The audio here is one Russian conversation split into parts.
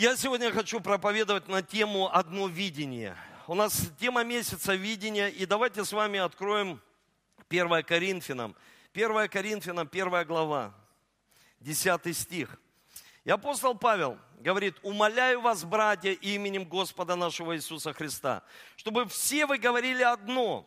Я сегодня хочу проповедовать на тему «Одно видение». У нас тема месяца видения, и давайте с вами откроем 1 Коринфянам. 1 Коринфянам, 1 глава, 10 стих. И апостол Павел говорит, умоляю вас, братья, именем Господа нашего Иисуса Христа, чтобы все вы говорили одно,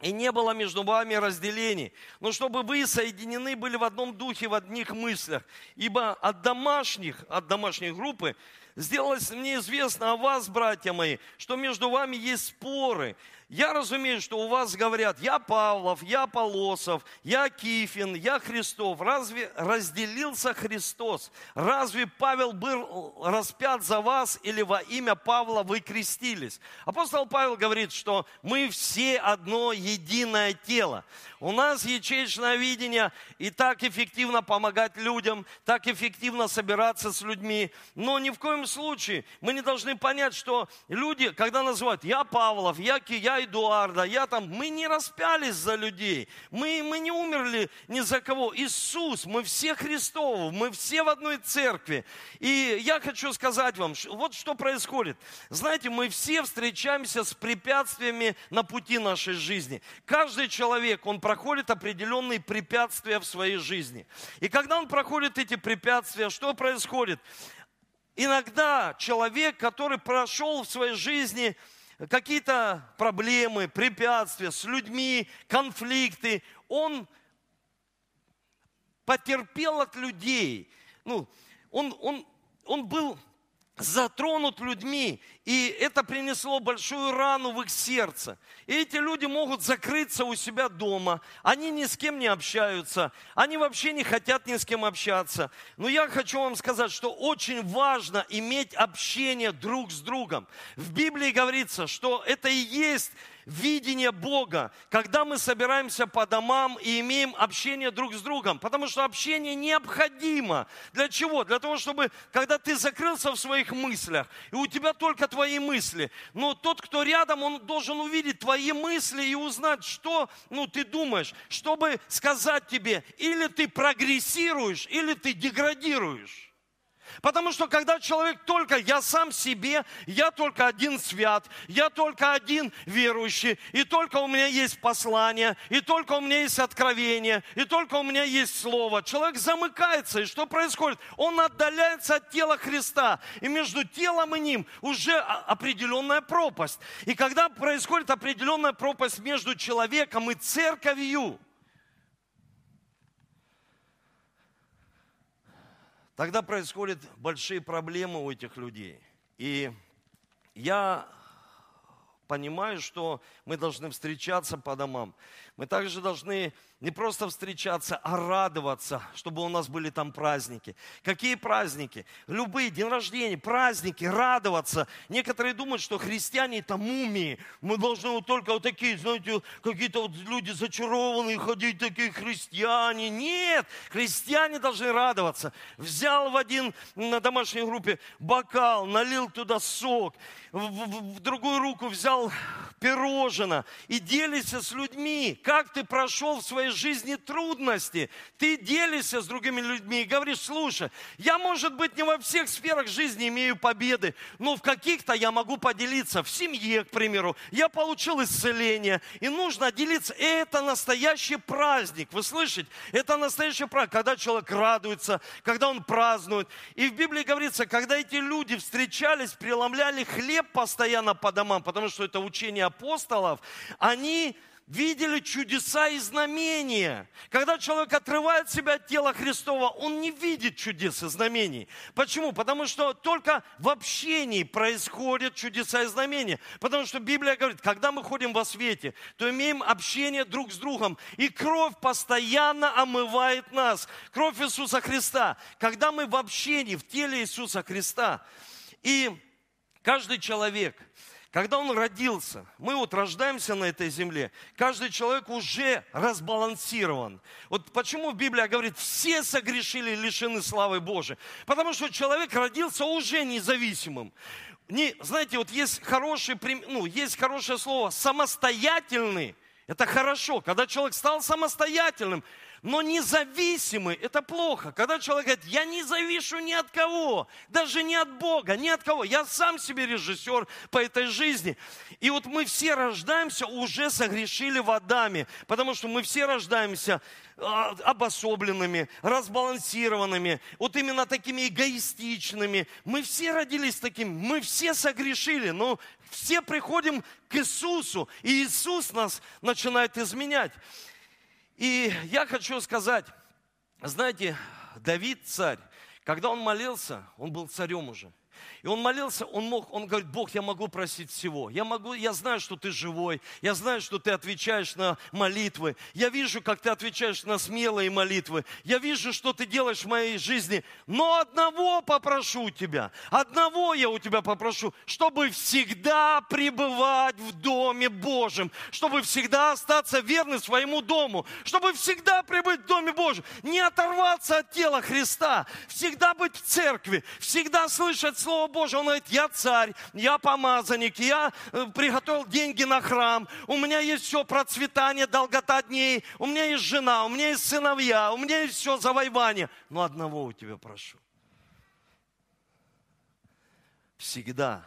и не было между вами разделений, но чтобы вы соединены были в одном духе, в одних мыслях. Ибо от домашних, от домашней группы сделалось мне известно о вас, братья мои, что между вами есть споры. Я разумею, что у вас говорят, я Павлов, я Полосов, я Кифин, я Христов. Разве разделился Христос? Разве Павел был распят за вас или во имя Павла вы крестились? Апостол Павел говорит, что мы все одно единое тело. У нас ячеечное видение и так эффективно помогать людям, так эффективно собираться с людьми. Но ни в коем случае мы не должны понять, что люди, когда называют «я Павлов», «я, я Эдуарда», «я там», мы не распялись за людей, мы, мы не умерли ни за кого. Иисус, мы все Христовы, мы все в одной церкви. И я хочу сказать вам, вот что происходит. Знаете, мы все встречаемся с препятствиями на пути нашей жизни. Каждый человек, он проходит определенные препятствия в своей жизни. И когда он проходит эти препятствия, что происходит? Иногда человек, который прошел в своей жизни какие-то проблемы, препятствия с людьми, конфликты, он потерпел от людей. Ну, он, он, он был затронут людьми, и это принесло большую рану в их сердце. И эти люди могут закрыться у себя дома, они ни с кем не общаются, они вообще не хотят ни с кем общаться. Но я хочу вам сказать, что очень важно иметь общение друг с другом. В Библии говорится, что это и есть видение Бога, когда мы собираемся по домам и имеем общение друг с другом. Потому что общение необходимо. Для чего? Для того, чтобы, когда ты закрылся в своих мыслях, и у тебя только твои мысли, но тот, кто рядом, он должен увидеть твои мысли и узнать, что ну, ты думаешь, чтобы сказать тебе, или ты прогрессируешь, или ты деградируешь. Потому что когда человек только я сам себе, я только один свят, я только один верующий, и только у меня есть послание, и только у меня есть откровение, и только у меня есть слово. Человек замыкается, и что происходит? Он отдаляется от тела Христа, и между телом и ним уже определенная пропасть. И когда происходит определенная пропасть между человеком и церковью, Тогда происходят большие проблемы у этих людей. И я понимаю, что мы должны встречаться по домам. Мы также должны не просто встречаться, а радоваться, чтобы у нас были там праздники. Какие праздники? Любые, день рождения, праздники, радоваться. Некоторые думают, что христиане это мумии. Мы должны вот только вот такие, знаете, какие-то вот люди зачарованные ходить, такие христиане. Нет, христиане должны радоваться. Взял в один на домашней группе бокал, налил туда сок, в, в, в другую руку взял пирожено и делишься с людьми, как ты прошел в своей жизни трудности. Ты делишься с другими людьми и говоришь, слушай, я, может быть, не во всех сферах жизни имею победы, но в каких-то я могу поделиться. В семье, к примеру, я получил исцеление, и нужно делиться. Это настоящий праздник, вы слышите? Это настоящий праздник, когда человек радуется, когда он празднует. И в Библии говорится, когда эти люди встречались, преломляли хлеб постоянно по домам, потому что это учение апостолов, они видели чудеса и знамения. Когда человек отрывает себя от тела Христова, он не видит чудес и знамений. Почему? Потому что только в общении происходят чудеса и знамения. Потому что Библия говорит, когда мы ходим во свете, то имеем общение друг с другом. И кровь постоянно омывает нас. Кровь Иисуса Христа. Когда мы в общении, в теле Иисуса Христа. И каждый человек – когда он родился, мы вот рождаемся на этой земле, каждый человек уже разбалансирован. Вот почему Библия говорит, все согрешили лишены славы Божией. Потому что человек родился уже независимым. Не, знаете, вот есть хороший, ну, есть хорошее слово самостоятельный. Это хорошо, когда человек стал самостоятельным. Но независимый – это плохо. Когда человек говорит, я не завишу ни от кого, даже не от Бога, ни от кого. Я сам себе режиссер по этой жизни. И вот мы все рождаемся, уже согрешили в Адаме, потому что мы все рождаемся а, обособленными, разбалансированными, вот именно такими эгоистичными. Мы все родились такими, мы все согрешили, но все приходим к Иисусу, и Иисус нас начинает изменять. И я хочу сказать, знаете, Давид царь, когда он молился, он был царем уже. И он молился, он мог, он говорит, Бог, я могу просить всего. Я могу, я знаю, что ты живой. Я знаю, что ты отвечаешь на молитвы. Я вижу, как ты отвечаешь на смелые молитвы. Я вижу, что ты делаешь в моей жизни. Но одного попрошу у тебя. Одного я у тебя попрошу, чтобы всегда пребывать в Доме Божьем. Чтобы всегда остаться верным своему дому. Чтобы всегда пребыть в Доме Божьем. Не оторваться от тела Христа. Всегда быть в церкви. Всегда слышать Слово Божие, он говорит, я царь, я помазанник, я э, приготовил деньги на храм, у меня есть все процветание, долгота дней, у меня есть жена, у меня есть сыновья, у меня есть все завоевание. Но одного у тебя прошу. Всегда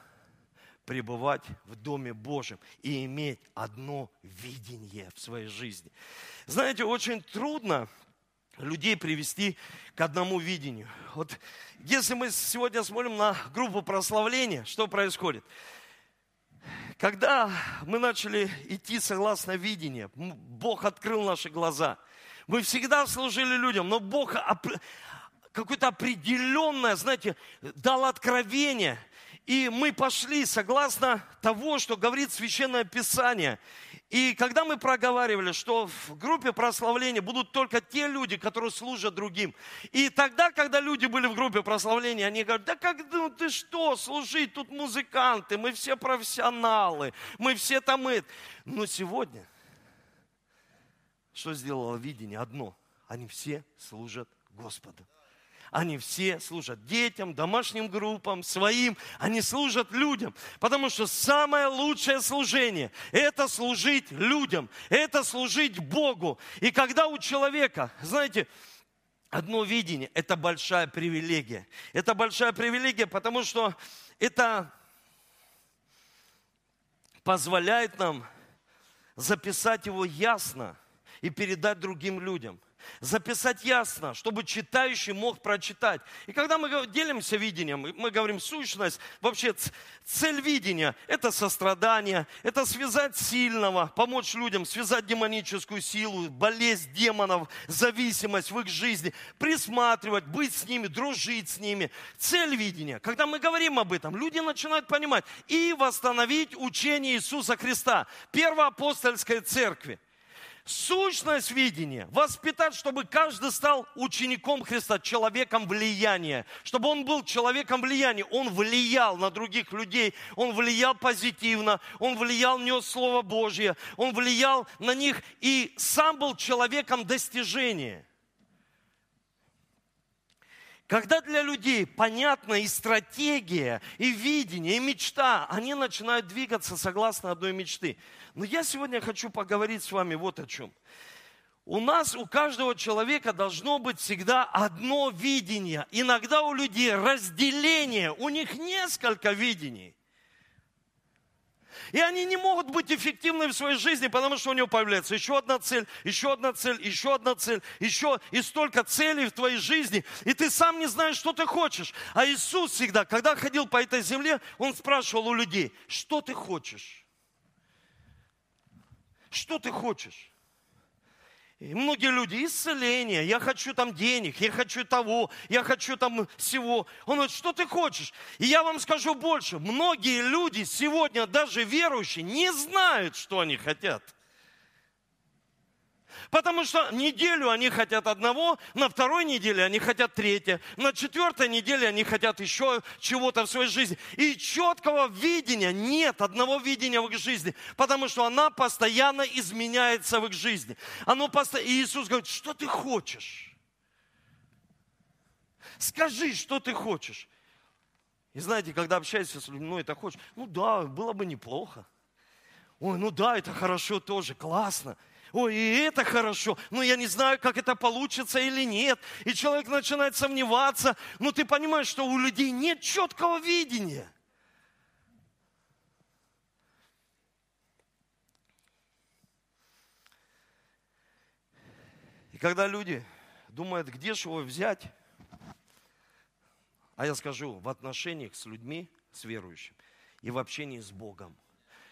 пребывать в Доме Божьем и иметь одно видение в своей жизни. Знаете, очень трудно людей привести к одному видению. Вот если мы сегодня смотрим на группу прославления, что происходит? Когда мы начали идти согласно видению, Бог открыл наши глаза. Мы всегда служили людям, но Бог какое-то определенное, знаете, дал откровение. И мы пошли согласно того, что говорит Священное Писание. И когда мы проговаривали, что в группе прославления будут только те люди, которые служат другим. И тогда, когда люди были в группе прославления, они говорят, да как ну, ты что, служить, тут музыканты, мы все профессионалы, мы все там это. Но сегодня, что сделало видение? Одно, они все служат Господу. Они все служат детям, домашним группам, своим. Они служат людям. Потому что самое лучшее служение – это служить людям, это служить Богу. И когда у человека, знаете, одно видение – это большая привилегия. Это большая привилегия, потому что это позволяет нам записать его ясно и передать другим людям – записать ясно, чтобы читающий мог прочитать. И когда мы делимся видением, мы говорим сущность, вообще цель видения – это сострадание, это связать сильного, помочь людям, связать демоническую силу, болезнь демонов, зависимость в их жизни, присматривать, быть с ними, дружить с ними. Цель видения. Когда мы говорим об этом, люди начинают понимать и восстановить учение Иисуса Христа, первоапостольской церкви. Сущность видения – воспитать, чтобы каждый стал учеником Христа, человеком влияния. Чтобы он был человеком влияния. Он влиял на других людей, он влиял позитивно, он влиял, нес Слово Божье, он влиял на них и сам был человеком достижения. Когда для людей понятна и стратегия, и видение, и мечта, они начинают двигаться согласно одной мечты – но я сегодня хочу поговорить с вами вот о чем. У нас, у каждого человека должно быть всегда одно видение. Иногда у людей разделение, у них несколько видений. И они не могут быть эффективны в своей жизни, потому что у него появляется еще одна цель, еще одна цель, еще одна цель, еще и столько целей в твоей жизни. И ты сам не знаешь, что ты хочешь. А Иисус всегда, когда ходил по этой земле, Он спрашивал у людей, что ты хочешь? Что ты хочешь? И многие люди, исцеление, я хочу там денег, я хочу того, я хочу там всего. Он говорит, что ты хочешь? И я вам скажу больше, многие люди сегодня, даже верующие, не знают, что они хотят. Потому что неделю они хотят одного, на второй неделе они хотят третье, на четвертой неделе они хотят еще чего-то в своей жизни. И четкого видения нет, одного видения в их жизни, потому что она постоянно изменяется в их жизни. Оно постоянно... И Иисус говорит, что ты хочешь? Скажи, что ты хочешь. И знаете, когда общаешься с людьми, ну это хочешь, ну да, было бы неплохо. Ой, ну да, это хорошо тоже, классно. Ой, и это хорошо, но я не знаю, как это получится или нет. И человек начинает сомневаться, но ты понимаешь, что у людей нет четкого видения. И когда люди думают, где же его взять, а я скажу, в отношениях с людьми, с верующим, и в общении с Богом –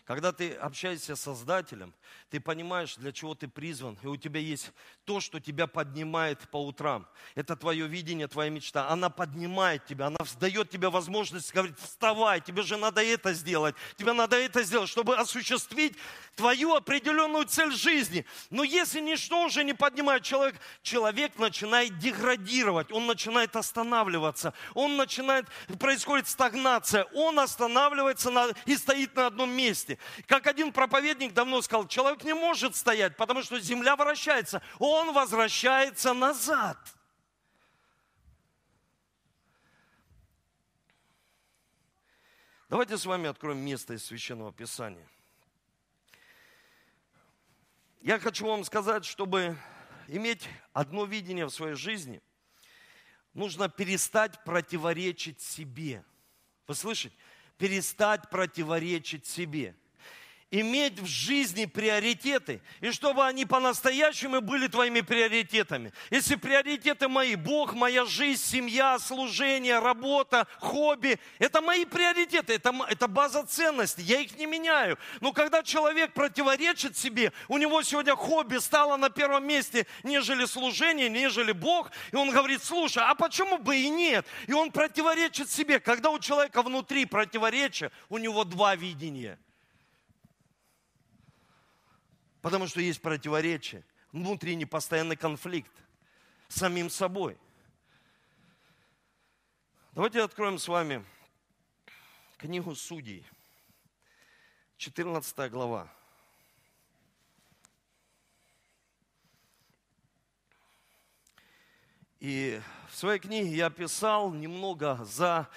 когда ты общаешься с Создателем, ты понимаешь, для чего ты призван, и у тебя есть то, что тебя поднимает по утрам. Это твое видение, твоя мечта. Она поднимает тебя, она дает тебе возможность говорить, вставай, тебе же надо это сделать, тебе надо это сделать, чтобы осуществить твою определенную цель жизни. Но если ничто уже не поднимает человек, человек начинает деградировать, он начинает останавливаться, он начинает, происходит стагнация, он останавливается на, и стоит на одном месте. Как один проповедник давно сказал, человек не может стоять, потому что земля вращается. Он возвращается назад. Давайте с вами откроем место из Священного Писания. Я хочу вам сказать, чтобы иметь одно видение в своей жизни, нужно перестать противоречить себе. Вы слышите? Перестать противоречить себе иметь в жизни приоритеты, и чтобы они по-настоящему были твоими приоритетами. Если приоритеты мои, Бог, моя жизнь, семья, служение, работа, хобби, это мои приоритеты, это, это база ценностей, я их не меняю. Но когда человек противоречит себе, у него сегодня хобби стало на первом месте, нежели служение, нежели Бог, и он говорит, слушай, а почему бы и нет? И он противоречит себе. Когда у человека внутри противоречия, у него два видения – Потому что есть противоречие, внутренний постоянный конфликт с самим собой. Давайте откроем с вами книгу Судей, 14 глава. И в своей книге я писал немного за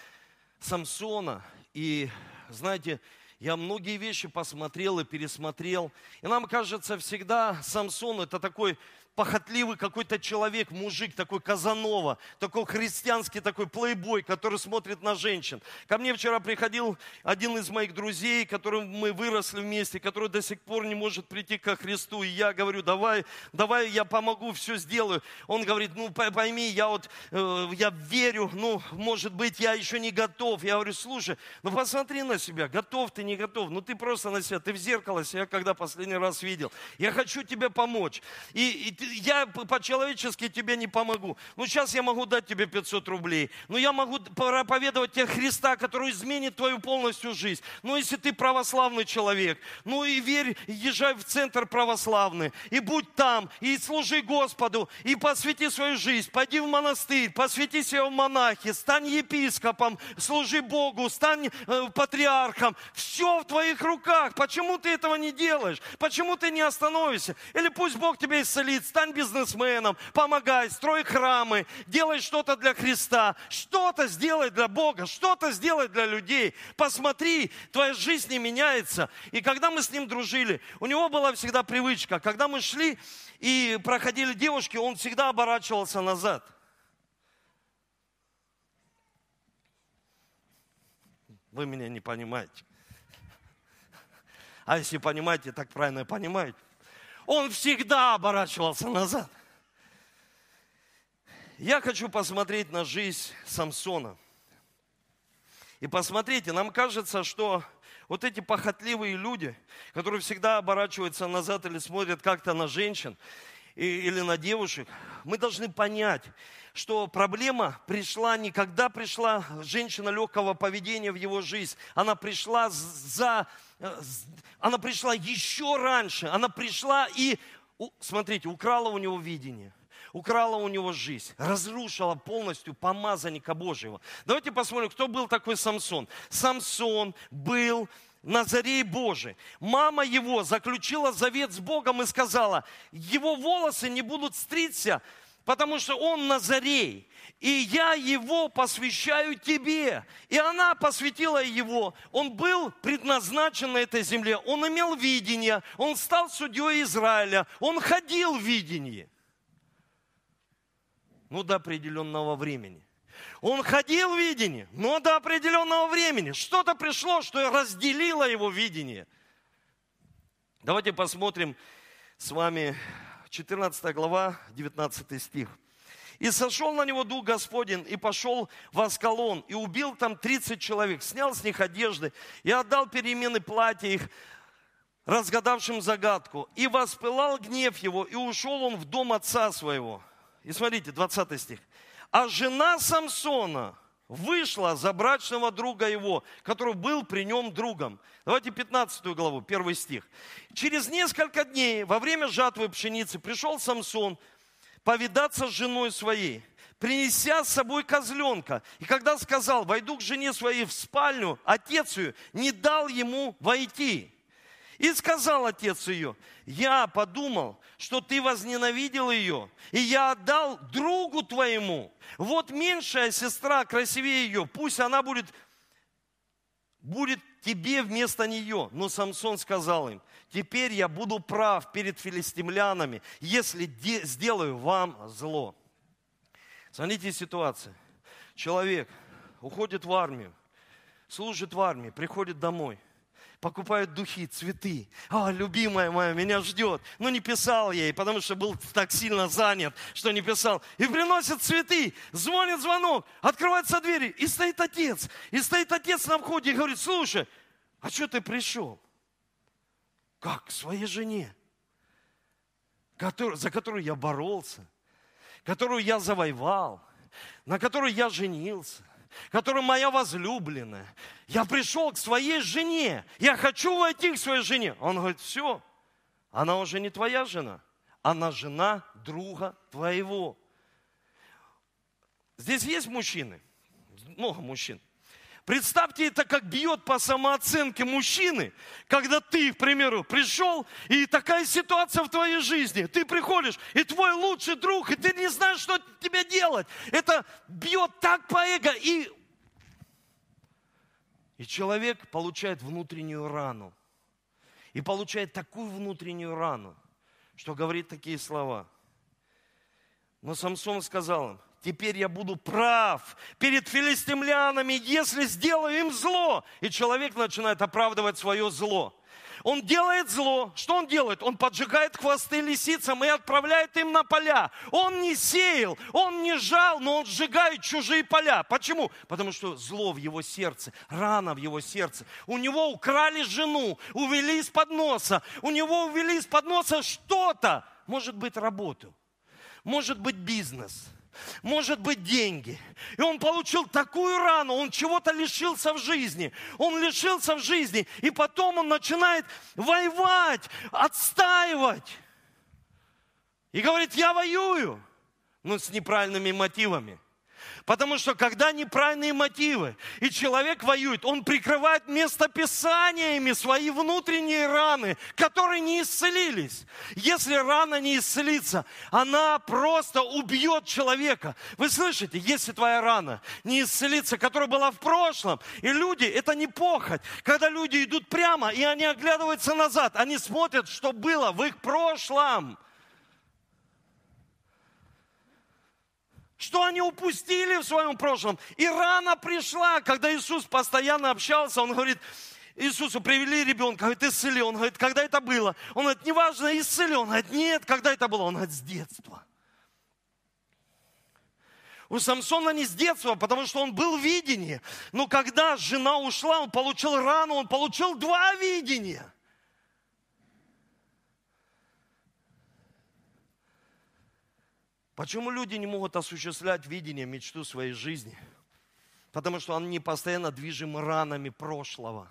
Самсона. И, знаете, я многие вещи посмотрел и пересмотрел. И нам кажется всегда, Самсон это такой похотливый какой-то человек, мужик такой Казанова, такой христианский такой плейбой, который смотрит на женщин. Ко мне вчера приходил один из моих друзей, которым мы выросли вместе, который до сих пор не может прийти ко Христу. И я говорю, давай, давай я помогу, все сделаю. Он говорит, ну пойми, я вот, э, я верю, ну, может быть, я еще не готов. Я говорю, слушай, ну посмотри на себя, готов ты, не готов. Ну ты просто на себя, ты в зеркало себя когда последний раз видел. Я хочу тебе помочь. И, и я по-человечески тебе не помогу. Ну, сейчас я могу дать тебе 500 рублей. Но я могу проповедовать тебе Христа, который изменит твою полностью жизнь. Ну, если ты православный человек, ну и верь, езжай в центр православный, и будь там, и служи Господу, и посвяти свою жизнь, пойди в монастырь, посвяти себя в монахи, стань епископом, служи Богу, стань э, патриархом. Все в твоих руках. Почему ты этого не делаешь? Почему ты не остановишься? Или пусть Бог тебя исцелит, стань бизнесменом, помогай, строй храмы, делай что-то для Христа, что-то сделай для Бога, что-то сделай для людей. Посмотри, твоя жизнь не меняется. И когда мы с ним дружили, у него была всегда привычка, когда мы шли и проходили девушки, он всегда оборачивался назад. Вы меня не понимаете. А если понимаете, так правильно понимаете он всегда оборачивался назад. Я хочу посмотреть на жизнь Самсона. И посмотрите, нам кажется, что вот эти похотливые люди, которые всегда оборачиваются назад или смотрят как-то на женщин или на девушек, мы должны понять, что проблема пришла не когда пришла женщина легкого поведения в его жизнь, она пришла за она пришла еще раньше. Она пришла и, смотрите, украла у него видение украла у него жизнь, разрушила полностью помазанника Божьего. Давайте посмотрим, кто был такой Самсон. Самсон был Назарей Божий. Мама его заключила завет с Богом и сказала, его волосы не будут стричься потому что он Назарей, и я его посвящаю тебе. И она посвятила его. Он был предназначен на этой земле. Он имел видение. Он стал судьей Израиля. Он ходил в видении. Ну, до определенного времени. Он ходил в видении, но до определенного времени. Что-то пришло, что разделило его видение. Давайте посмотрим с вами 14 глава, 19 стих. И сошел на него Дух Господень, и пошел в Аскалон, и убил там 30 человек, снял с них одежды, и отдал перемены платья их, разгадавшим загадку. И воспылал гнев его, и ушел он в дом отца своего. И смотрите, 20 стих. А жена Самсона вышла за брачного друга его, который был при нем другом. Давайте 15 главу, первый стих. Через несколько дней во время жатвы пшеницы пришел Самсон – повидаться с женой своей, принеся с собой козленка. И когда сказал, войду к жене своей в спальню, отец ее не дал ему войти. И сказал отец ее, я подумал, что ты возненавидел ее, и я отдал другу твоему. Вот меньшая сестра красивее ее, пусть она будет, будет тебе вместо нее. Но Самсон сказал им, теперь я буду прав перед филистимлянами, если сделаю вам зло. Смотрите ситуация. Человек уходит в армию, служит в армии, приходит домой – покупают духи, цветы. А, любимая моя меня ждет. Но не писал ей, потому что был так сильно занят, что не писал. И приносят цветы, звонит звонок, открывается двери, и стоит отец. И стоит отец на входе и говорит, слушай, а что ты пришел? Как? К своей жене, за которую я боролся, которую я завоевал, на которую я женился, которая моя возлюбленная. Я пришел к своей жене. Я хочу войти к своей жене. Он говорит, все, она уже не твоя жена. Она жена друга твоего. Здесь есть мужчины, много мужчин. Представьте это, как бьет по самооценке мужчины, когда ты, к примеру, пришел, и такая ситуация в твоей жизни. Ты приходишь, и твой лучший друг, и ты не знаешь, что тебе делать. Это бьет так по эго, и, и человек получает внутреннюю рану. И получает такую внутреннюю рану, что говорит такие слова. Но Самсон сказал им, теперь я буду прав перед филистимлянами, если сделаю им зло. И человек начинает оправдывать свое зло. Он делает зло. Что он делает? Он поджигает хвосты лисицам и отправляет им на поля. Он не сеял, он не жал, но он сжигает чужие поля. Почему? Потому что зло в его сердце, рана в его сердце. У него украли жену, увели из-под носа. У него увели из-под носа что-то. Может быть, работу. Может быть, бизнес может быть деньги. И он получил такую рану, он чего-то лишился в жизни. Он лишился в жизни, и потом он начинает воевать, отстаивать. И говорит, я воюю, но с неправильными мотивами. Потому что когда неправильные мотивы, и человек воюет, он прикрывает местописаниями свои внутренние раны, которые не исцелились. Если рана не исцелится, она просто убьет человека. Вы слышите, если твоя рана не исцелится, которая была в прошлом, и люди, это не похоть, когда люди идут прямо, и они оглядываются назад, они смотрят, что было в их прошлом – что они упустили в своем прошлом. И рано пришла, когда Иисус постоянно общался, он говорит, Иисусу привели ребенка, говорит, исцели. Он говорит, когда это было? Он говорит, неважно, исцели. Он говорит, нет, когда это было? Он говорит, с детства. У Самсона не с детства, потому что он был в видении. Но когда жена ушла, он получил рану, он получил два видения. Почему люди не могут осуществлять видение, мечту своей жизни? Потому что они постоянно движимы ранами прошлого.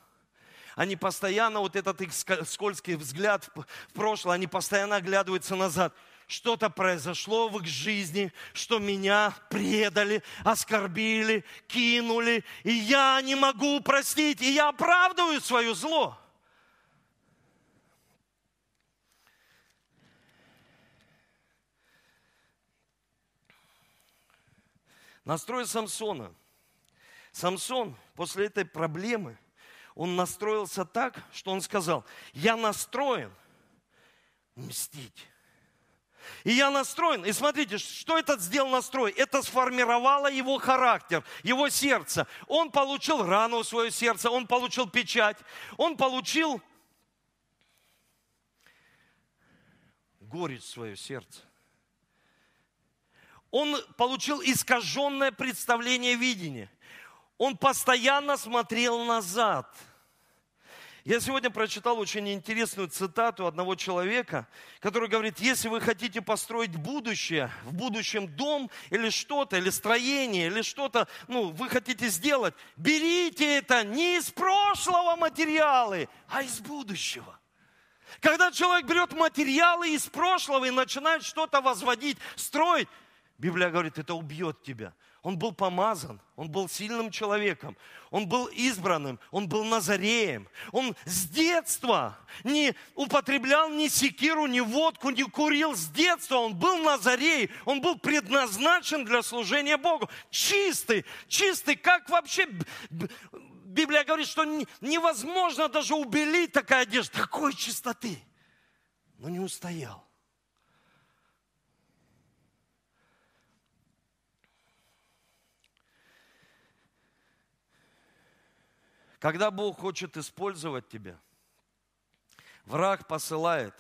Они постоянно, вот этот их скользкий взгляд в прошлое, они постоянно оглядываются назад. Что-то произошло в их жизни, что меня предали, оскорбили, кинули, и я не могу простить, и я оправдываю свое зло. Настрой Самсона. Самсон после этой проблемы, он настроился так, что он сказал, я настроен мстить. И я настроен. И смотрите, что этот сделал настрой? Это сформировало его характер, его сердце. Он получил рану в свое сердце, он получил печать, он получил горечь в свое сердце. Он получил искаженное представление видения. Он постоянно смотрел назад – я сегодня прочитал очень интересную цитату одного человека, который говорит, если вы хотите построить будущее, в будущем дом или что-то, или строение, или что-то, ну, вы хотите сделать, берите это не из прошлого материалы, а из будущего. Когда человек берет материалы из прошлого и начинает что-то возводить, строить, Библия говорит, это убьет тебя. Он был помазан, он был сильным человеком, он был избранным, он был назареем. Он с детства не употреблял ни секиру, ни водку, не курил. С детства он был назарей, он был предназначен для служения Богу. Чистый, чистый, как вообще... Библия говорит, что невозможно даже убелить такая одежда, такой чистоты. Но не устоял. Когда Бог хочет использовать тебя, враг посылает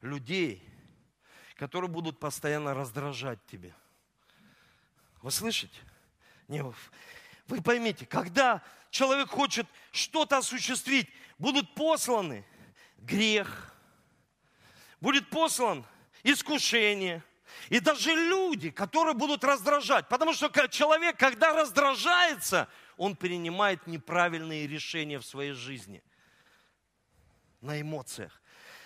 людей, которые будут постоянно раздражать тебя. Вы слышите? Не, вы поймите, когда человек хочет что-то осуществить, будут посланы грех, будет послан искушение, и даже люди, которые будут раздражать. Потому что человек, когда раздражается, он принимает неправильные решения в своей жизни. На эмоциях.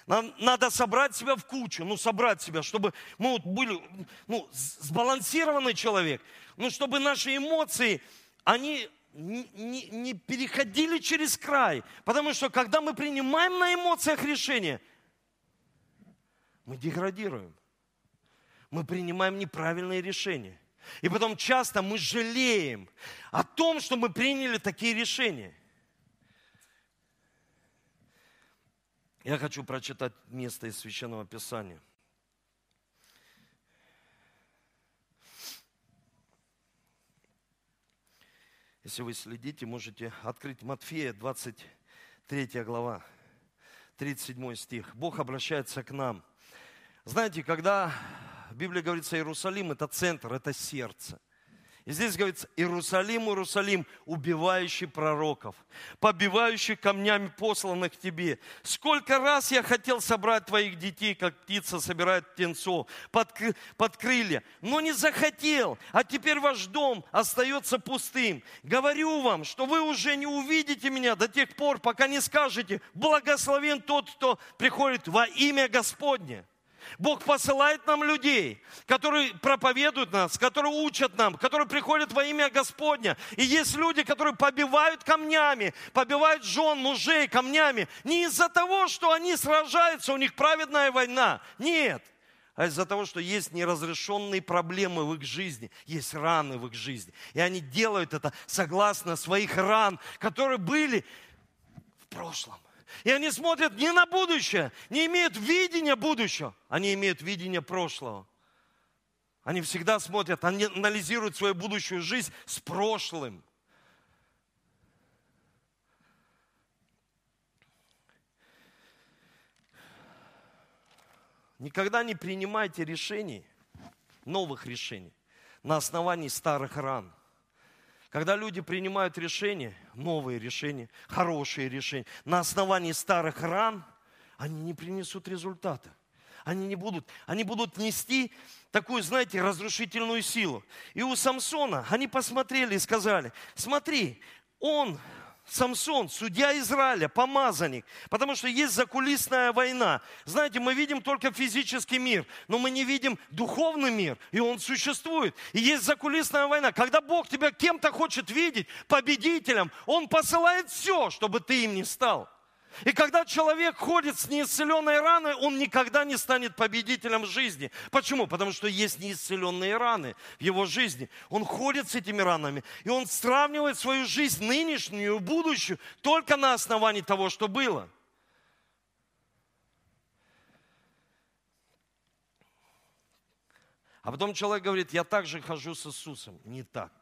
Нам надо собрать себя в кучу, ну, собрать себя, чтобы мы вот были, ну, сбалансированный человек, ну, чтобы наши эмоции, они не, не, переходили через край. Потому что, когда мы принимаем на эмоциях решения, мы деградируем. Мы принимаем неправильные решения. И потом часто мы жалеем о том, что мы приняли такие решения. Я хочу прочитать место из Священного Писания. Если вы следите, можете открыть Матфея, 23 глава, 37 стих. Бог обращается к нам. Знаете, когда в Библии говорится, Иерусалим – это центр, это сердце. И здесь говорится, Иерусалим, Иерусалим, убивающий пророков, побивающий камнями посланных тебе. Сколько раз я хотел собрать твоих детей, как птица собирает птенцов под, под крылья, но не захотел, а теперь ваш дом остается пустым. Говорю вам, что вы уже не увидите меня до тех пор, пока не скажете, благословен тот, кто приходит во имя Господне. Бог посылает нам людей, которые проповедуют нас, которые учат нам, которые приходят во имя Господня. И есть люди, которые побивают камнями, побивают жен, мужей камнями. Не из-за того, что они сражаются, у них праведная война. Нет. А из-за того, что есть неразрешенные проблемы в их жизни, есть раны в их жизни. И они делают это согласно своих ран, которые были в прошлом. И они смотрят не на будущее, не имеют видения будущего, они имеют видение прошлого. Они всегда смотрят, они анализируют свою будущую жизнь с прошлым. Никогда не принимайте решений, новых решений, на основании старых ран. Когда люди принимают решения, новые решения, хорошие решения, на основании старых ран, они не принесут результата. Они не будут, они будут нести такую, знаете, разрушительную силу. И у Самсона они посмотрели и сказали, смотри, он Самсон, судья Израиля, помазанник, потому что есть закулисная война. Знаете, мы видим только физический мир, но мы не видим духовный мир, и он существует. И есть закулисная война. Когда Бог тебя кем-то хочет видеть, победителем, Он посылает все, чтобы ты им не стал. И когда человек ходит с неисцеленной раной, он никогда не станет победителем жизни. Почему? Потому что есть неисцеленные раны в его жизни. Он ходит с этими ранами, и он сравнивает свою жизнь нынешнюю будущую только на основании того, что было. А потом человек говорит, я также хожу с Иисусом. Не так.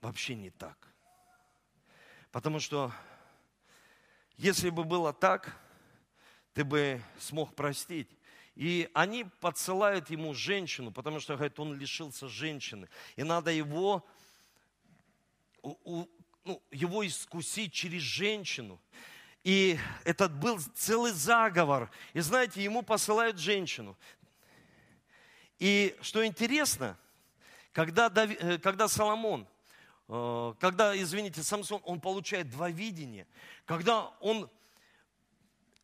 Вообще не так. Потому что если бы было так, ты бы смог простить. И они подсылают ему женщину, потому что, говорят, он лишился женщины. И надо его, ну, его искусить через женщину. И этот был целый заговор. И знаете, ему посылают женщину. И что интересно, когда, Дави, э, когда Соломон, когда, извините, Самсон, он получает два видения, когда он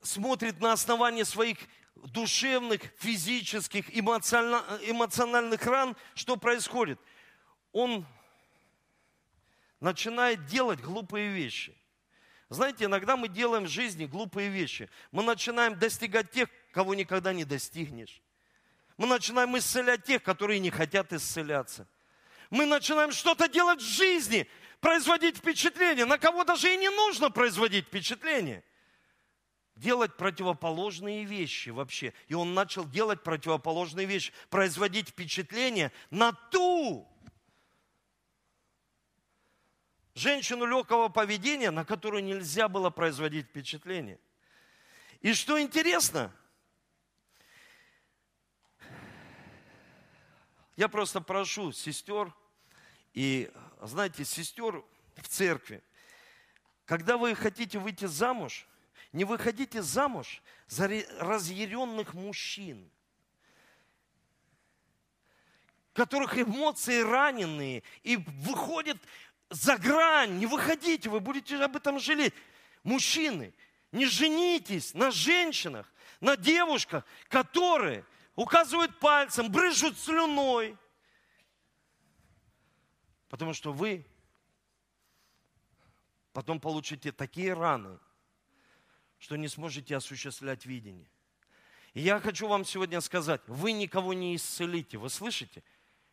смотрит на основании своих душевных, физических, эмоциональных ран, что происходит? Он начинает делать глупые вещи. Знаете, иногда мы делаем в жизни глупые вещи. Мы начинаем достигать тех, кого никогда не достигнешь. Мы начинаем исцелять тех, которые не хотят исцеляться. Мы начинаем что-то делать в жизни, производить впечатление, на кого даже и не нужно производить впечатление. Делать противоположные вещи вообще. И он начал делать противоположные вещи, производить впечатление на ту, женщину легкого поведения, на которую нельзя было производить впечатление. И что интересно, я просто прошу сестер, и знаете, сестер в церкви, когда вы хотите выйти замуж, не выходите замуж за разъяренных мужчин, которых эмоции раненые, и выходят за грань, не выходите, вы будете об этом жалеть. Мужчины, не женитесь на женщинах, на девушках, которые указывают пальцем, брыжут слюной. Потому что вы потом получите такие раны, что не сможете осуществлять видение. И я хочу вам сегодня сказать, вы никого не исцелите, вы слышите?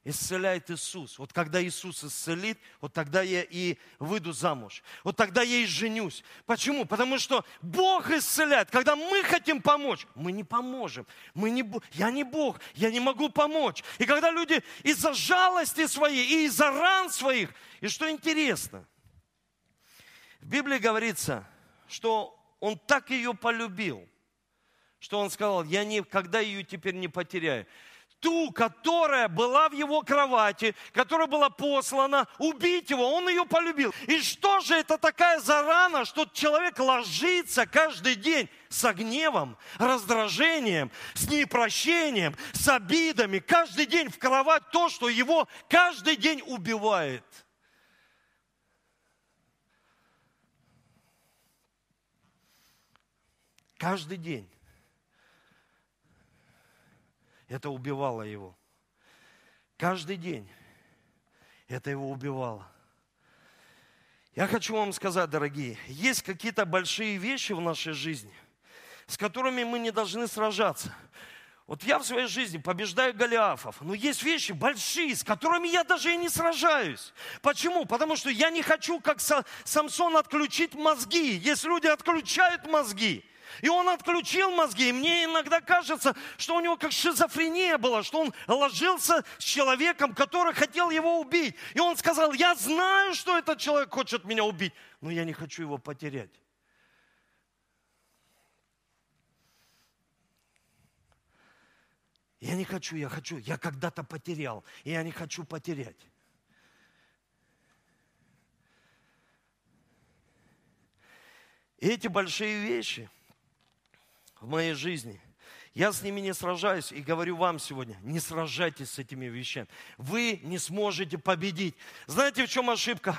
Исцеляет Иисус. Вот когда Иисус исцелит, вот тогда я и выйду замуж. Вот тогда я и женюсь. Почему? Потому что Бог исцеляет. Когда мы хотим помочь, мы не поможем. Мы не, я не Бог, я не могу помочь. И когда люди из-за жалости своей и из-за ран своих, и что интересно, в Библии говорится, что он так ее полюбил, что он сказал, я никогда ее теперь не потеряю ту, которая была в его кровати, которая была послана убить его, он ее полюбил. И что же это такая зарана, что человек ложится каждый день с гневом, раздражением, с непрощением, с обидами, каждый день в кровать то, что его каждый день убивает. Каждый день. Это убивало его. Каждый день это его убивало. Я хочу вам сказать, дорогие, есть какие-то большие вещи в нашей жизни, с которыми мы не должны сражаться. Вот я в своей жизни побеждаю Голиафов, но есть вещи большие, с которыми я даже и не сражаюсь. Почему? Потому что я не хочу, как Самсон, отключить мозги. Есть люди отключают мозги. И он отключил мозги. И мне иногда кажется, что у него как шизофрения была, что он ложился с человеком, который хотел его убить. И он сказал, я знаю, что этот человек хочет меня убить, но я не хочу его потерять. Я не хочу, я хочу, я когда-то потерял, и я не хочу потерять. И эти большие вещи – в моей жизни. Я с ними не сражаюсь и говорю вам сегодня, не сражайтесь с этими вещами. Вы не сможете победить. Знаете, в чем ошибка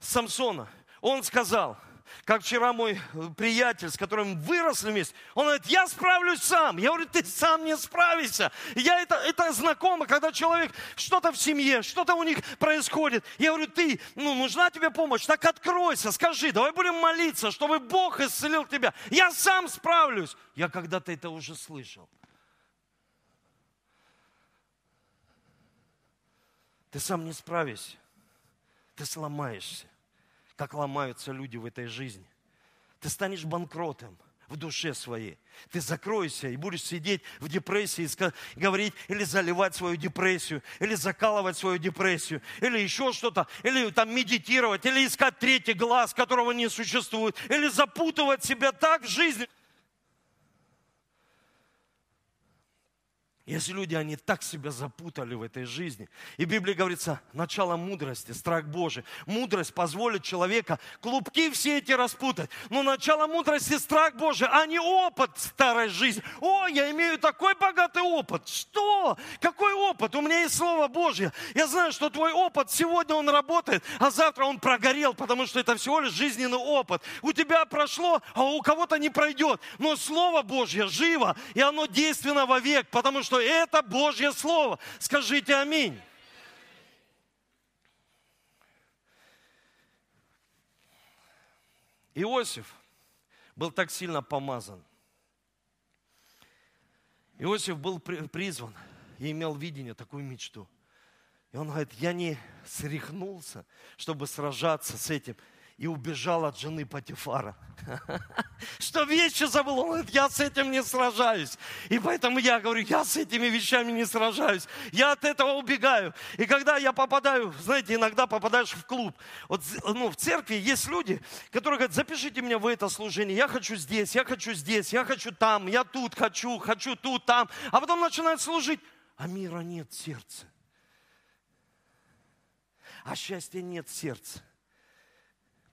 Самсона? Он сказал, Как вчера мой приятель, с которым выросли вместе, он говорит, я справлюсь сам. Я говорю, ты сам не справишься. Я это, это знакомо, когда человек, что-то в семье, что-то у них происходит. Я говорю, ты, ну, нужна тебе помощь, так откройся, скажи, давай будем молиться, чтобы Бог исцелил тебя. Я сам справлюсь. Я когда-то это уже слышал. Ты сам не справишься. Ты сломаешься, как ломаются люди в этой жизни. Ты станешь банкротом в душе своей. Ты закроешься и будешь сидеть в депрессии и говорить, или заливать свою депрессию, или закалывать свою депрессию, или еще что-то, или там медитировать, или искать третий глаз, которого не существует, или запутывать себя так в жизни. Если люди, они так себя запутали в этой жизни. И в Библии говорится, начало мудрости, страх Божий. Мудрость позволит человека клубки все эти распутать. Но начало мудрости, страх Божий, а не опыт старой жизни. О, я имею такой богатый опыт. Что? Какой опыт? У меня есть Слово Божье. Я знаю, что твой опыт сегодня он работает, а завтра он прогорел, потому что это всего лишь жизненный опыт. У тебя прошло, а у кого-то не пройдет. Но Слово Божье живо, и оно действенно вовек, потому что что это Божье Слово. Скажите аминь. Иосиф был так сильно помазан. Иосиф был призван и имел видение, такую мечту. И он говорит, я не срехнулся, чтобы сражаться с этим – и убежал от жены Патифара. Что вещи забыл? Он говорит, я с этим не сражаюсь. И поэтому я говорю, я с этими вещами не сражаюсь. Я от этого убегаю. И когда я попадаю, знаете, иногда попадаешь в клуб. Вот ну, в церкви есть люди, которые говорят, запишите меня в это служение. Я хочу здесь, я хочу здесь, я хочу там, я тут хочу, хочу тут, там. А потом начинают служить, а мира нет в сердце. А счастья нет в сердце.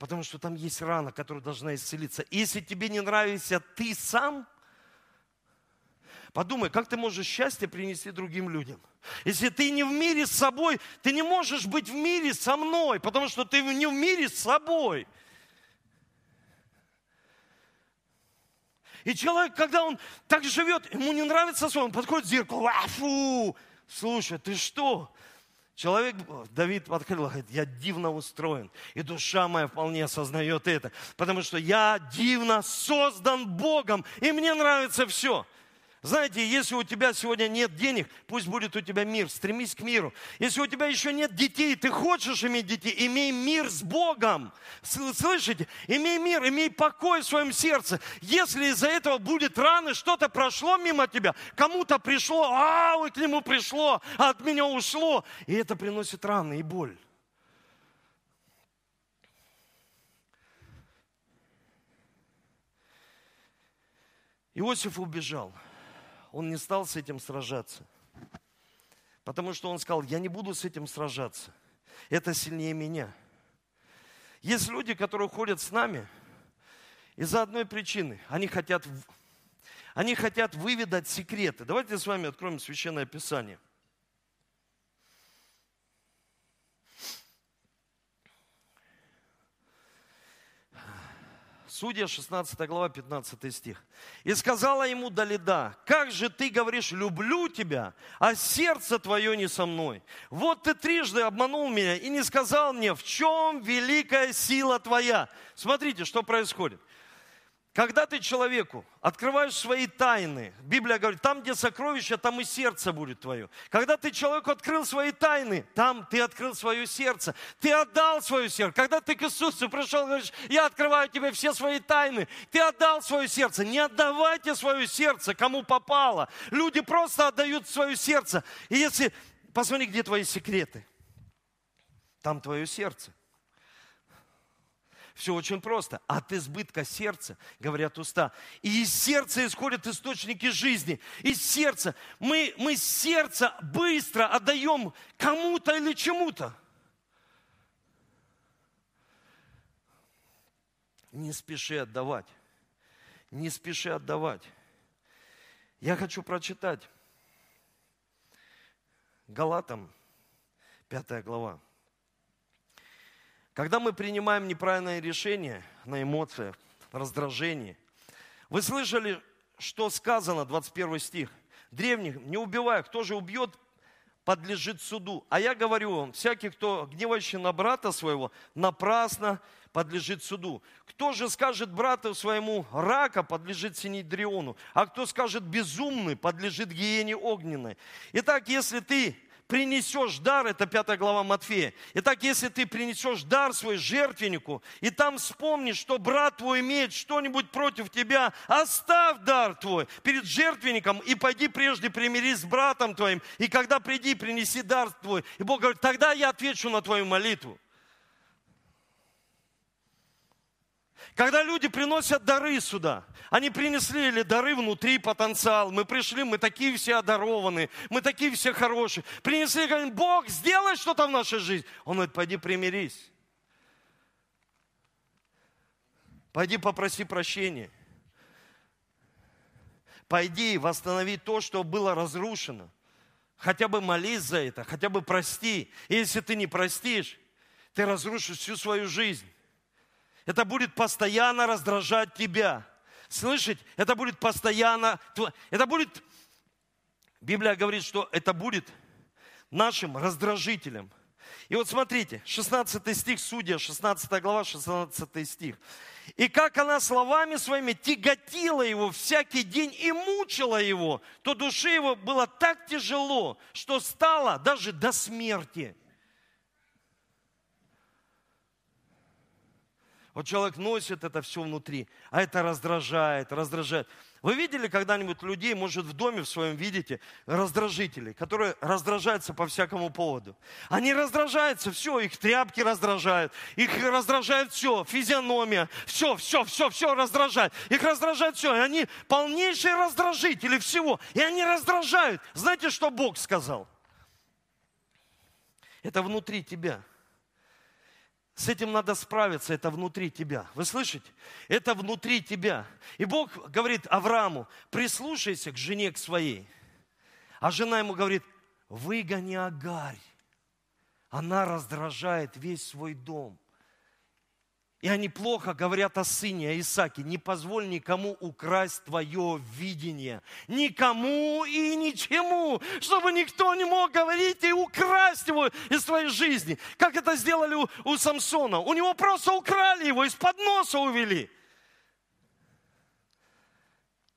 Потому что там есть рана, которая должна исцелиться. И если тебе не нравится ты сам, подумай, как ты можешь счастье принести другим людям. Если ты не в мире с собой, ты не можешь быть в мире со мной, потому что ты не в мире с собой. И человек, когда он так живет, ему не нравится свой, он подходит к зеркалу, а фу, слушай, ты что? Человек, Давид открыл, говорит, я дивно устроен, и душа моя вполне осознает это, потому что я дивно создан Богом, и мне нравится все. Знаете, если у тебя сегодня нет денег, пусть будет у тебя мир, стремись к миру. Если у тебя еще нет детей, ты хочешь иметь детей, имей мир с Богом. Слышите? Имей мир, имей покой в своем сердце. Если из-за этого будет раны, что-то прошло мимо тебя, кому-то пришло, а, ой, к нему пришло, а от меня ушло, и это приносит раны и боль. Иосиф убежал он не стал с этим сражаться. Потому что он сказал, я не буду с этим сражаться. Это сильнее меня. Есть люди, которые ходят с нами из-за одной причины. Они хотят, они хотят выведать секреты. Давайте с вами откроем Священное Писание – Судья, 16 глава, 15 стих. «И сказала ему Далида, как же ты говоришь, люблю тебя, а сердце твое не со мной. Вот ты трижды обманул меня и не сказал мне, в чем великая сила твоя». Смотрите, что происходит. Когда ты человеку открываешь свои тайны, Библия говорит, там, где сокровище, там и сердце будет твое. Когда ты человеку открыл свои тайны, там ты открыл свое сердце. Ты отдал свое сердце. Когда ты к Иисусу пришел, говоришь, я открываю тебе все свои тайны. Ты отдал свое сердце. Не отдавайте свое сердце, кому попало. Люди просто отдают свое сердце. И если, посмотри, где твои секреты. Там твое сердце. Все очень просто. От избытка сердца, говорят уста. И из сердца исходят источники жизни. Из сердца. Мы, мы сердце быстро отдаем кому-то или чему-то. Не спеши отдавать. Не спеши отдавать. Я хочу прочитать Галатам, пятая глава. Когда мы принимаем неправильное решение, на эмоциях, раздражении. Вы слышали, что сказано, 21 стих? Древних, не убивай, кто же убьет, подлежит суду. А я говорю вам, всякий, кто гневающий на брата своего, напрасно подлежит суду. Кто же скажет брату своему рака, подлежит синедриону, а кто скажет безумный, подлежит гиене огненной. Итак, если ты принесешь дар, это 5 глава Матфея. Итак, если ты принесешь дар свой жертвеннику, и там вспомнишь, что брат твой имеет что-нибудь против тебя, оставь дар твой перед жертвенником и пойди прежде примирись с братом твоим, и когда приди, принеси дар твой. И Бог говорит, тогда я отвечу на твою молитву. Когда люди приносят дары сюда, они принесли или дары внутри, потенциал. Мы пришли, мы такие все одарованные, мы такие все хорошие. Принесли, говорим, Бог, сделай что-то в нашей жизни. Он говорит, пойди примирись. Пойди попроси прощения. Пойди восстанови то, что было разрушено. Хотя бы молись за это, хотя бы прости. И если ты не простишь, ты разрушишь всю свою жизнь. Это будет постоянно раздражать тебя. Слышать? Это будет постоянно... Это будет... Библия говорит, что это будет нашим раздражителем. И вот смотрите, 16 стих, Судья, 16 глава, 16 стих. «И как она словами своими тяготила его всякий день и мучила его, то душе его было так тяжело, что стало даже до смерти». Вот человек носит это все внутри, а это раздражает, раздражает. Вы видели когда-нибудь людей, может, в доме в своем видите, раздражителей, которые раздражаются по всякому поводу? Они раздражаются, все, их тряпки раздражают, их раздражает все, физиономия, все, все, все, все раздражает. Их раздражает все, и они полнейшие раздражители всего, и они раздражают. Знаете, что Бог сказал? Это внутри тебя – с этим надо справиться, это внутри тебя. Вы слышите? Это внутри тебя. И Бог говорит Аврааму, прислушайся к жене к своей. А жена ему говорит, выгони Агарь. Она раздражает весь свой дом. И они плохо говорят о сыне, о Исаке. Не позволь никому украсть твое видение. Никому и ничему. Чтобы никто не мог говорить и украсть его из твоей жизни. Как это сделали у, у Самсона. У него просто украли его, из-под носа увели.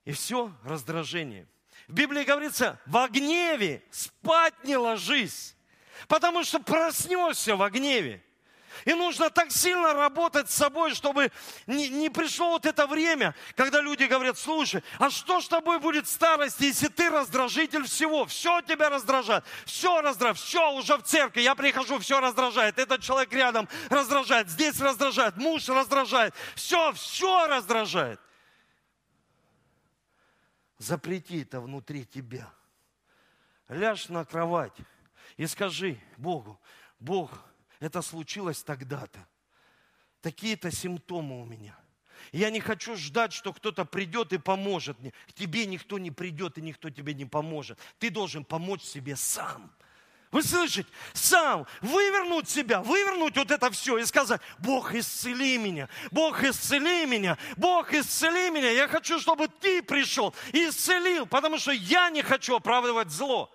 И все, раздражение. В Библии говорится, в гневе спать не ложись. Потому что проснешься в гневе. И нужно так сильно работать с собой, чтобы не, не пришло вот это время, когда люди говорят, слушай, а что с тобой будет в старости, если ты раздражитель всего? Все тебя раздражает, все раздражает, все уже в церкви, я прихожу, все раздражает, этот человек рядом раздражает, здесь раздражает, муж раздражает, все, все раздражает. Запрети это внутри тебя. Ляжь на кровать и скажи Богу, Бог, это случилось тогда-то. Такие-то симптомы у меня. Я не хочу ждать, что кто-то придет и поможет мне. К тебе никто не придет и никто тебе не поможет. Ты должен помочь себе сам. Вы слышите? Сам вывернуть себя, вывернуть вот это все и сказать, Бог, исцели меня, Бог, исцели меня, Бог, исцели меня. Я хочу, чтобы ты пришел и исцелил, потому что я не хочу оправдывать зло.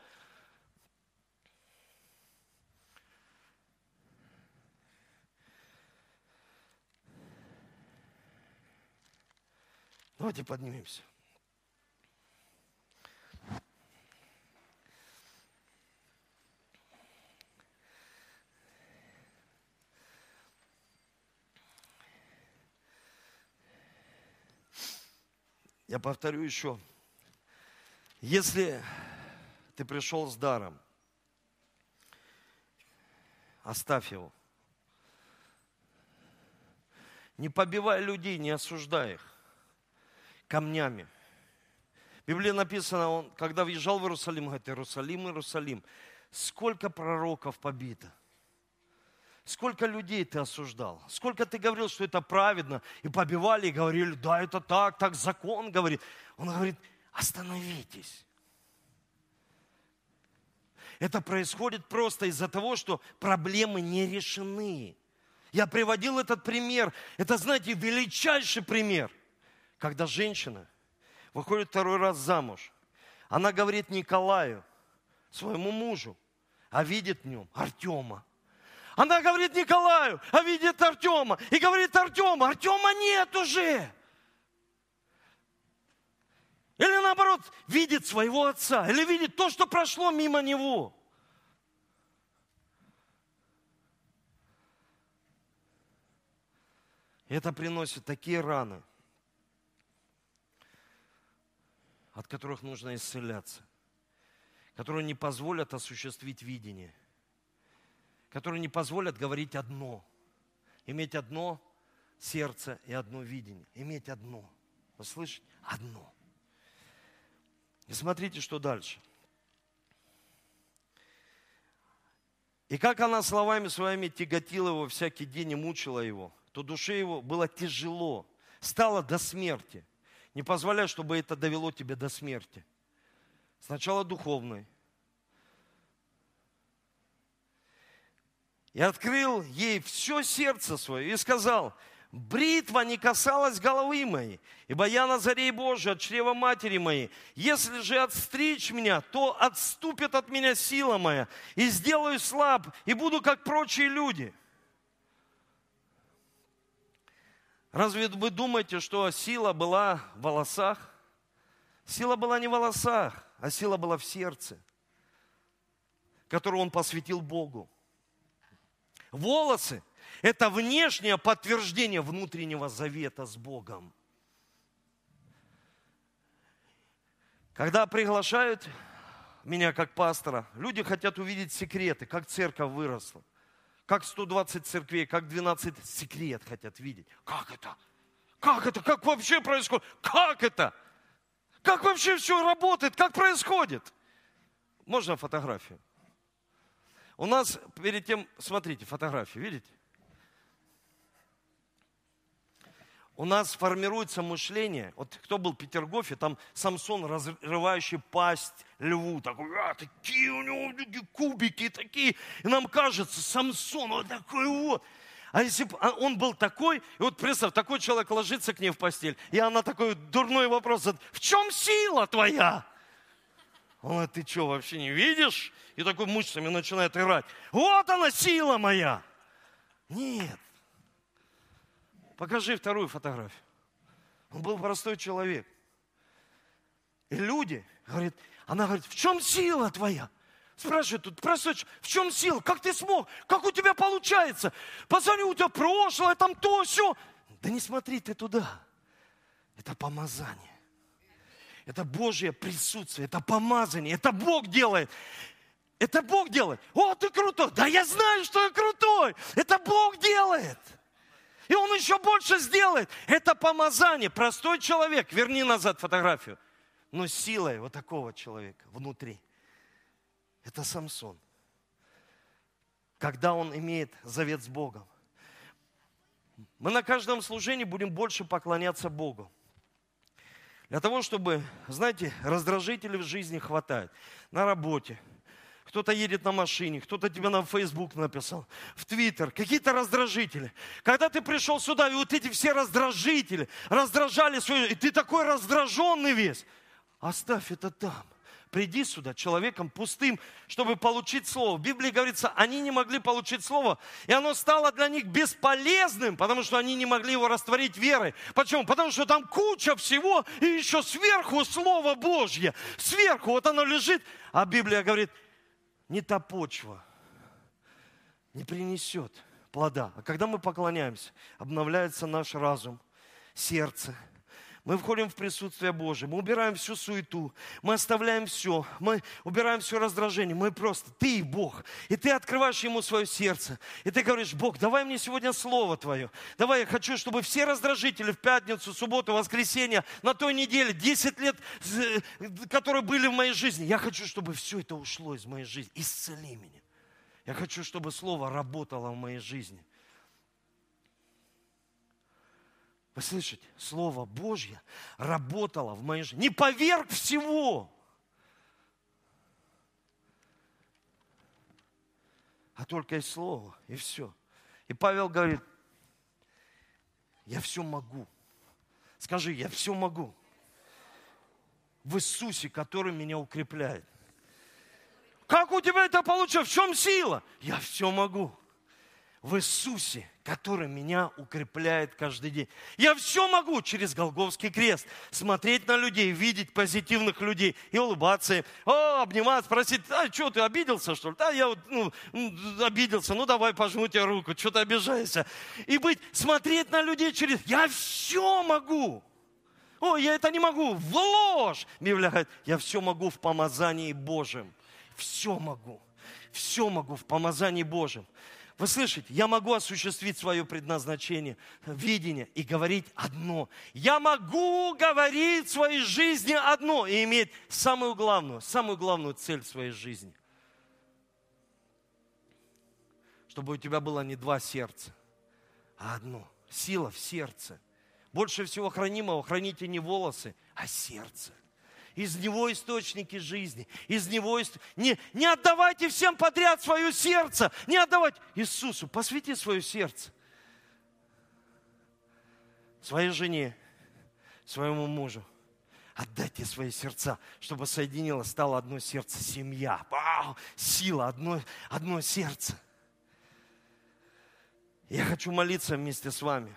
Давайте поднимемся. Я повторю еще. Если ты пришел с даром, оставь его. Не побивай людей, не осуждай их камнями. В Библии написано, он, когда въезжал в Иерусалим, говорит, Иерусалим, Иерусалим, сколько пророков побито. Сколько людей ты осуждал? Сколько ты говорил, что это праведно? И побивали, и говорили, да, это так, так закон говорит. Он говорит, остановитесь. Это происходит просто из-за того, что проблемы не решены. Я приводил этот пример. Это, знаете, величайший пример. Когда женщина выходит второй раз замуж, она говорит Николаю, своему мужу, а видит в нем Артема. Она говорит Николаю, а видит Артема. И говорит Артема, Артема нет уже. Или наоборот, видит своего отца, или видит то, что прошло мимо него. Это приносит такие раны, от которых нужно исцеляться, которые не позволят осуществить видение, которые не позволят говорить одно, иметь одно сердце и одно видение, иметь одно. Вы слышите? Одно. И смотрите, что дальше. И как она словами своими тяготила его всякий день и мучила его – то душе его было тяжело, стало до смерти. Не позволяй, чтобы это довело тебя до смерти. Сначала духовной. И открыл ей все сердце свое и сказал, бритва не касалась головы моей, ибо я Назарей Божий от чрева матери моей. Если же отстричь меня, то отступит от меня сила моя, и сделаю слаб, и буду как прочие люди. Разве вы думаете, что сила была в волосах? Сила была не в волосах, а сила была в сердце, которую он посвятил Богу. Волосы – это внешнее подтверждение внутреннего завета с Богом. Когда приглашают меня как пастора, люди хотят увидеть секреты, как церковь выросла как 120 церквей, как 12 секрет хотят видеть. Как это? Как это? Как вообще происходит? Как это? Как вообще все работает? Как происходит? Можно фотографию? У нас перед тем, смотрите, фотографию, видите? У нас формируется мышление. Вот кто был в Петергофе, там Самсон, разрывающий пасть льву, такой, а, такие у него такие кубики такие. И нам кажется, Самсон вот такой вот. А если бы а он был такой, и вот представь, такой человек ложится к ней в постель, и она такой дурной вопрос задает, в чем сила твоя? Он говорит, ты что, вообще не видишь? И такой мышцами начинает играть. Вот она, сила моя. Нет. Покажи вторую фотографию. Он был простой человек. И люди, говорит, она говорит, в чем сила твоя? Спрашивает тут, простой, в чем сила? Как ты смог? Как у тебя получается? Посмотри, у тебя прошлое, там то, все. Да не смотри ты туда. Это помазание. Это Божье присутствие, это помазание, это Бог делает. Это Бог делает. О, ты крутой. Да я знаю, что я крутой. Это Бог делает. И он еще больше сделает. Это помазание. Простой человек. Верни назад фотографию. Но силой вот такого человека внутри. Это Самсон. Когда он имеет завет с Богом. Мы на каждом служении будем больше поклоняться Богу. Для того, чтобы, знаете, раздражителей в жизни хватает. На работе, кто-то едет на машине, кто-то тебе на Facebook написал, в Твиттер, какие-то раздражители. Когда ты пришел сюда, и вот эти все раздражители раздражали свою, и ты такой раздраженный весь, оставь это там. Приди сюда человеком пустым, чтобы получить слово. В Библии говорится, они не могли получить слово, и оно стало для них бесполезным, потому что они не могли его растворить верой. Почему? Потому что там куча всего, и еще сверху Слово Божье. Сверху вот оно лежит, а Библия говорит, не та почва не принесет плода. А когда мы поклоняемся, обновляется наш разум, сердце. Мы входим в присутствие Божие, мы убираем всю суету, мы оставляем все, мы убираем все раздражение. Мы просто, ты и Бог. И ты открываешь Ему свое сердце. И ты говоришь, Бог, давай мне сегодня Слово Твое. Давай, я хочу, чтобы все раздражители в пятницу, субботу, воскресенье, на той неделе, 10 лет, которые были в моей жизни, я хочу, чтобы все это ушло из моей жизни. Исцели меня. Я хочу, чтобы Слово работало в моей жизни. Вы слышите? Слово Божье работало в моей жизни. Не поверг всего. А только есть Слово, и все. И Павел говорит, я все могу. Скажи, я все могу. В Иисусе, который меня укрепляет. Как у тебя это получилось? В чем сила? Я все могу в Иисусе, который меня укрепляет каждый день. Я все могу через Голговский крест смотреть на людей, видеть позитивных людей и улыбаться им, о, обниматься, просить, а что, ты обиделся, что ли? Да, я вот, ну, обиделся, ну давай пожму тебе руку, что ты обижаешься. И быть, смотреть на людей через, я все могу. О, я это не могу, в ложь. Библия говорит, я все могу в помазании Божьем. Все могу. Все могу в помазании Божьем. Вы слышите, я могу осуществить свое предназначение, видение и говорить одно. Я могу говорить в своей жизни одно и иметь самую главную, самую главную цель своей жизни. Чтобы у тебя было не два сердца, а одно. Сила в сердце. Больше всего хранимого храните не волосы, а сердце из него источники жизни, из него не, не отдавайте всем подряд свое сердце, не отдавайте Иисусу, посвяти свое сердце своей жене, своему мужу. Отдайте свои сердца, чтобы соединилось, стало одно сердце, семья. Вау, сила, одно, одно сердце. Я хочу молиться вместе с вами.